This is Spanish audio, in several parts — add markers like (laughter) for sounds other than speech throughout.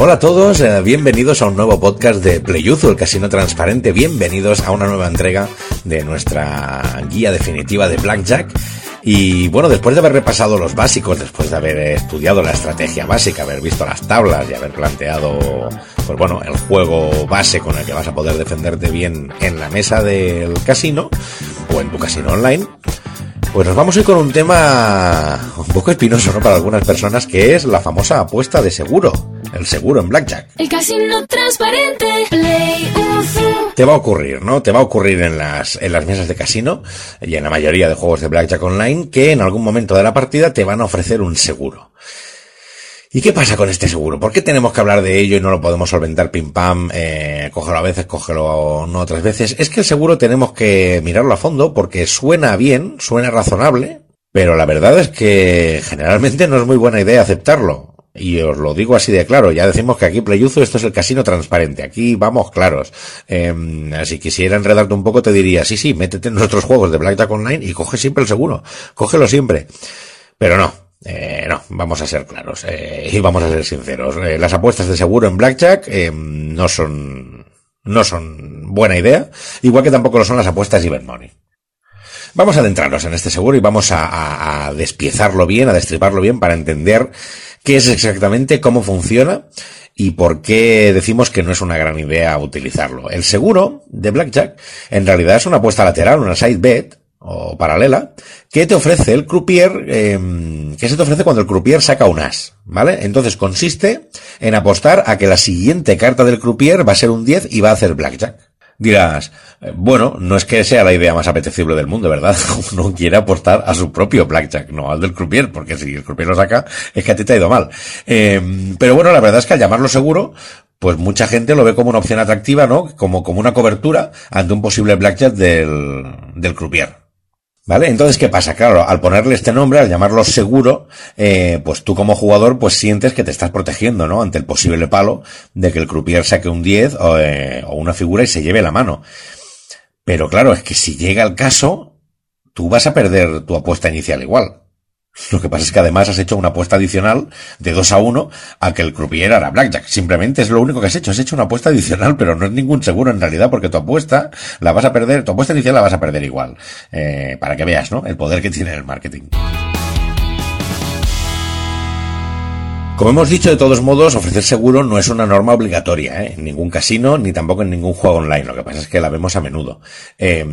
Hola a todos, eh, bienvenidos a un nuevo podcast de Playuzo, el casino transparente. Bienvenidos a una nueva entrega de nuestra guía definitiva de Blackjack. Y bueno, después de haber repasado los básicos, después de haber estudiado la estrategia básica, haber visto las tablas y haber planteado, pues bueno, el juego base con el que vas a poder defenderte bien en la mesa del casino o en tu casino online, pues nos vamos a ir con un tema un poco espinoso, ¿no? Para algunas personas, que es la famosa apuesta de seguro. El seguro en Blackjack. El casino transparente, Play Te va a ocurrir, ¿no? Te va a ocurrir en las, en las mesas de casino y en la mayoría de juegos de Blackjack Online que en algún momento de la partida te van a ofrecer un seguro. ¿Y qué pasa con este seguro? ¿Por qué tenemos que hablar de ello y no lo podemos solventar pim pam, eh, cógelo a veces, cógelo no otras veces? Es que el seguro tenemos que mirarlo a fondo porque suena bien, suena razonable, pero la verdad es que generalmente no es muy buena idea aceptarlo. Y os lo digo así de claro, ya decimos que aquí Playuzo esto es el casino transparente, aquí vamos claros. Eh, si quisiera enredarte un poco te diría, sí, sí, métete en nuestros juegos de Blackjack Online y coge siempre el seguro, cógelo siempre. Pero no, eh, no, vamos a ser claros eh, y vamos a ser sinceros. Eh, las apuestas de seguro en Blackjack eh, no son no son buena idea, igual que tampoco lo son las apuestas de Event Money. Vamos a adentrarnos en este seguro y vamos a, a, a despiezarlo bien, a destriparlo bien para entender qué es exactamente, cómo funciona y por qué decimos que no es una gran idea utilizarlo. El seguro de Blackjack en realidad es una apuesta lateral, una side bet, o paralela, que te ofrece el croupier, eh, que se te ofrece cuando el croupier saca un as, ¿vale? Entonces consiste en apostar a que la siguiente carta del croupier va a ser un 10 y va a hacer blackjack. Dirás, eh, bueno, no es que sea la idea más apetecible del mundo, ¿verdad? (laughs) Uno quiere apostar a su propio blackjack, no al del croupier, porque si el croupier lo saca, es que a ti te ha ido mal. Eh, pero bueno, la verdad es que al llamarlo seguro, pues mucha gente lo ve como una opción atractiva, ¿no? Como, como una cobertura ante un posible blackjack del, del croupier. ¿Vale? Entonces, ¿qué pasa? Claro, al ponerle este nombre, al llamarlo seguro, eh, pues tú como jugador, pues sientes que te estás protegiendo, ¿no? Ante el posible palo de que el croupier saque un 10 o, eh, o una figura y se lleve la mano. Pero claro, es que si llega el caso, tú vas a perder tu apuesta inicial igual. Lo que pasa es que además has hecho una apuesta adicional de 2 a 1 a que el croupier hará blackjack. Simplemente es lo único que has hecho. Has hecho una apuesta adicional, pero no es ningún seguro en realidad porque tu apuesta la vas a perder, tu apuesta inicial la vas a perder igual. Eh, para que veas, ¿no? El poder que tiene el marketing. Como hemos dicho, de todos modos, ofrecer seguro no es una norma obligatoria, ¿eh? en ningún casino ni tampoco en ningún juego online. Lo que pasa es que la vemos a menudo. Eh,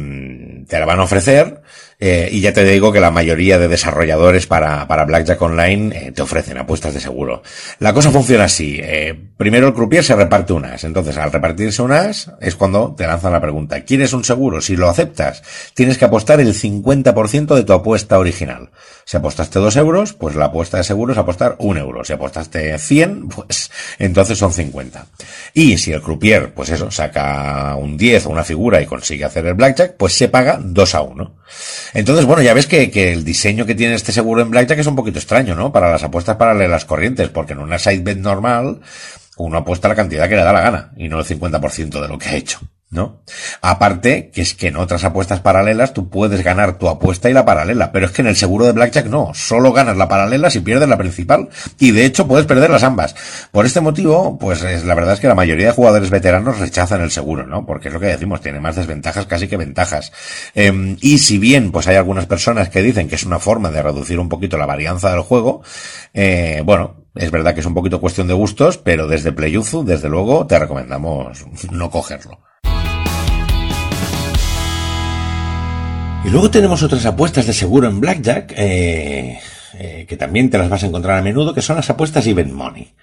te la van a ofrecer eh, y ya te digo que la mayoría de desarrolladores para, para Blackjack Online eh, te ofrecen apuestas de seguro. La cosa funciona así. Eh, primero el croupier se reparte un as. Entonces, al repartirse un as es cuando te lanzan la pregunta. ¿Quieres un seguro? Si lo aceptas, tienes que apostar el 50% de tu apuesta original. Si apostaste 2 euros, pues la apuesta de seguro es apostar 1 euro. Si apostaste 100, (laughs) pues entonces son 50. Y si el croupier, pues eso, saca un 10 o una figura y consigue hacer el blackjack, pues se paga 2 a 1. Entonces, bueno, ya ves que, que, el diseño que tiene este seguro en Blackjack es un poquito extraño, ¿no? Para las apuestas paralelas corrientes, porque en una side bet normal, uno apuesta la cantidad que le da la gana, y no el 50% de lo que ha hecho. ¿No? Aparte, que es que en otras apuestas paralelas tú puedes ganar tu apuesta y la paralela, pero es que en el seguro de Blackjack no, solo ganas la paralela si pierdes la principal, y de hecho puedes perder las ambas. Por este motivo, pues es, la verdad es que la mayoría de jugadores veteranos rechazan el seguro, ¿no? Porque es lo que decimos, tiene más desventajas casi que ventajas. Eh, y si bien, pues hay algunas personas que dicen que es una forma de reducir un poquito la varianza del juego, eh, bueno, es verdad que es un poquito cuestión de gustos, pero desde Playuzu, desde luego, te recomendamos no cogerlo. Y luego tenemos otras apuestas de seguro en Blackjack, eh, eh, que también te las vas a encontrar a menudo, que son las apuestas Event Money.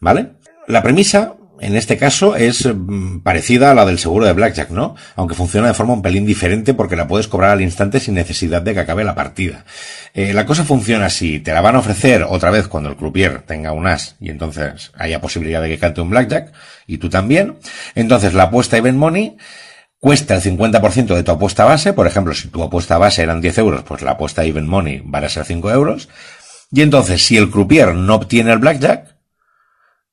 ¿Vale? La premisa, en este caso, es mm, parecida a la del seguro de Blackjack, ¿no? Aunque funciona de forma un pelín diferente porque la puedes cobrar al instante sin necesidad de que acabe la partida. Eh, la cosa funciona así, te la van a ofrecer otra vez cuando el croupier tenga un as y entonces haya posibilidad de que cante un Blackjack, y tú también. Entonces la apuesta Event Money cuesta el 50% de tu apuesta base, por ejemplo, si tu apuesta base eran 10 euros, pues la apuesta Even Money va a ser 5 euros, y entonces si el croupier no obtiene el blackjack,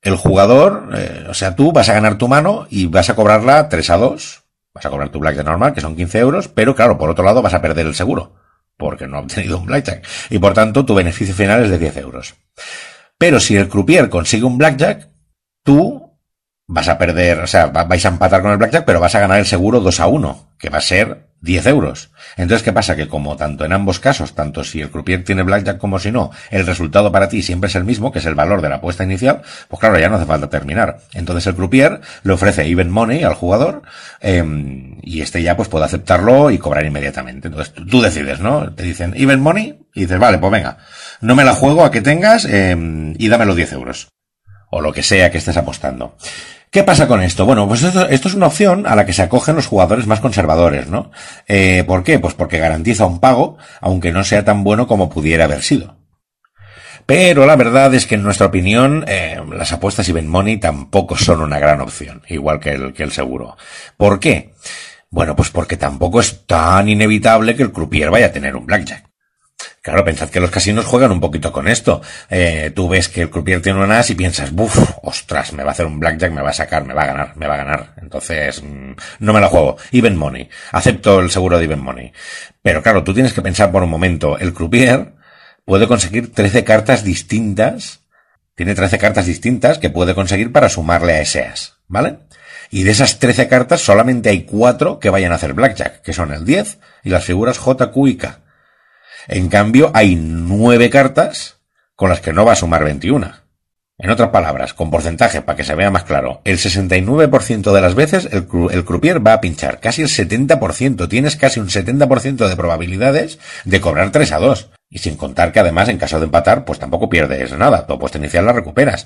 el jugador, eh, o sea, tú vas a ganar tu mano y vas a cobrarla 3 a 2, vas a cobrar tu blackjack normal, que son 15 euros, pero claro, por otro lado vas a perder el seguro, porque no ha obtenido un blackjack, y por tanto tu beneficio final es de 10 euros. Pero si el croupier consigue un blackjack, tú vas a perder, o sea, vais a empatar con el blackjack, pero vas a ganar el seguro 2 a 1, que va a ser 10 euros. Entonces, ¿qué pasa? Que como tanto en ambos casos, tanto si el croupier tiene blackjack como si no, el resultado para ti siempre es el mismo, que es el valor de la apuesta inicial, pues claro, ya no hace falta terminar. Entonces el croupier le ofrece even money al jugador, em, y este ya pues puede aceptarlo y cobrar inmediatamente. Entonces tú, decides, ¿no? Te dicen even money, y dices, vale, pues venga, no me la juego a que tengas, em, y dame los 10 euros. O lo que sea que estés apostando. ¿Qué pasa con esto? Bueno, pues esto, es una opción a la que se acogen los jugadores más conservadores, ¿no? Eh, ¿Por qué? Pues porque garantiza un pago, aunque no sea tan bueno como pudiera haber sido. Pero la verdad es que en nuestra opinión, eh, las apuestas y money tampoco son una gran opción, igual que el, que el seguro. ¿Por qué? Bueno, pues porque tampoco es tan inevitable que el croupier vaya a tener un blackjack. Claro, pensad que los casinos juegan un poquito con esto. Eh, tú ves que el croupier tiene un as y piensas, buf, ostras, me va a hacer un blackjack, me va a sacar, me va a ganar, me va a ganar. Entonces, mm, no me la juego. Even money. Acepto el seguro de even money. Pero claro, tú tienes que pensar por un momento, el croupier puede conseguir 13 cartas distintas, tiene 13 cartas distintas que puede conseguir para sumarle a ese as, ¿vale? Y de esas 13 cartas solamente hay 4 que vayan a hacer blackjack, que son el 10 y las figuras J, Q y K. En cambio, hay nueve cartas con las que no va a sumar 21. En otras palabras, con porcentaje, para que se vea más claro, el 69% de las veces el, croupier va a pinchar, casi el 70%, tienes casi un 70% de probabilidades de cobrar 3 a 2. Y sin contar que además, en caso de empatar, pues tampoco pierdes nada, tu apuesta inicial la recuperas.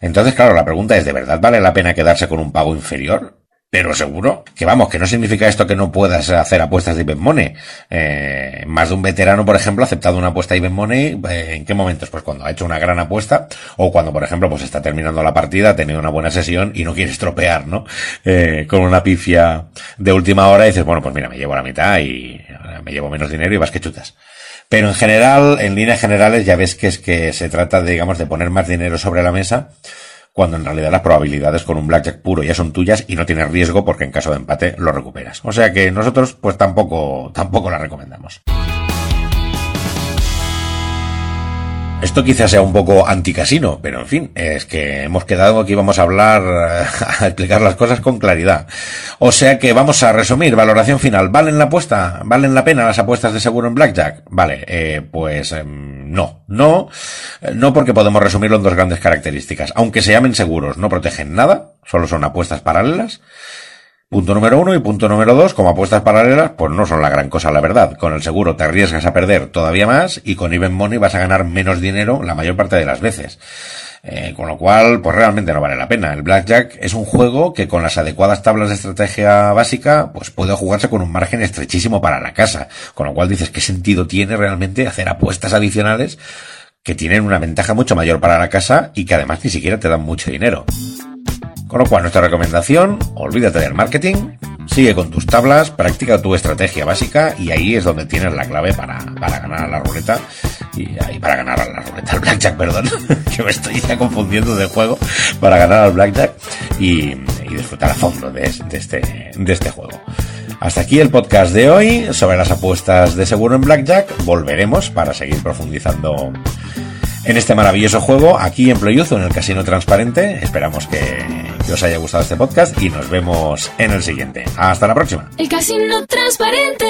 Entonces, claro, la pregunta es, ¿de verdad vale la pena quedarse con un pago inferior? Pero seguro que vamos, que no significa esto que no puedas hacer apuestas de Even Money. Eh, más de un veterano, por ejemplo, ha aceptado una apuesta de Even Money. Eh, ¿En qué momentos? Pues cuando ha hecho una gran apuesta o cuando, por ejemplo, pues está terminando la partida, ha tenido una buena sesión y no quiere estropear, ¿no? Eh, con una pifia de última hora y dices, bueno, pues mira, me llevo la mitad y me llevo menos dinero y vas que chutas. Pero en general, en líneas generales, ya ves que es que se trata, digamos, de poner más dinero sobre la mesa cuando en realidad las probabilidades con un blackjack puro ya son tuyas y no tienes riesgo porque en caso de empate lo recuperas. O sea que nosotros pues tampoco, tampoco la recomendamos. Esto quizás sea un poco anticasino, pero en fin, es que hemos quedado aquí vamos a hablar, (laughs) a explicar las cosas con claridad. O sea que vamos a resumir, valoración final. ¿Valen la apuesta? ¿Valen la pena las apuestas de seguro en Blackjack? Vale, eh, pues em, no, no, no porque podemos resumirlo en dos grandes características. Aunque se llamen seguros, no protegen nada, solo son apuestas paralelas. Punto número uno y punto número dos, como apuestas paralelas, pues no son la gran cosa, la verdad. Con el seguro te arriesgas a perder todavía más y con Even Money vas a ganar menos dinero la mayor parte de las veces. Eh, con lo cual, pues realmente no vale la pena. El Blackjack es un juego que con las adecuadas tablas de estrategia básica, pues puede jugarse con un margen estrechísimo para la casa. Con lo cual dices, ¿qué sentido tiene realmente hacer apuestas adicionales que tienen una ventaja mucho mayor para la casa y que además ni siquiera te dan mucho dinero? Con lo cual, nuestra recomendación, olvídate del marketing, sigue con tus tablas, practica tu estrategia básica y ahí es donde tienes la clave para, para ganar a la ruleta y ahí para ganar a la ruleta, al blackjack, perdón, (laughs) que me estoy ya confundiendo de juego, para ganar al blackjack y, disfrutar a fondo de, este, de este juego. Hasta aquí el podcast de hoy sobre las apuestas de seguro en blackjack. Volveremos para seguir profundizando en este maravilloso juego aquí en Playuzo, en el Casino Transparente. Esperamos que, os haya gustado este podcast y nos vemos en el siguiente. Hasta la próxima. El Casino Transparente,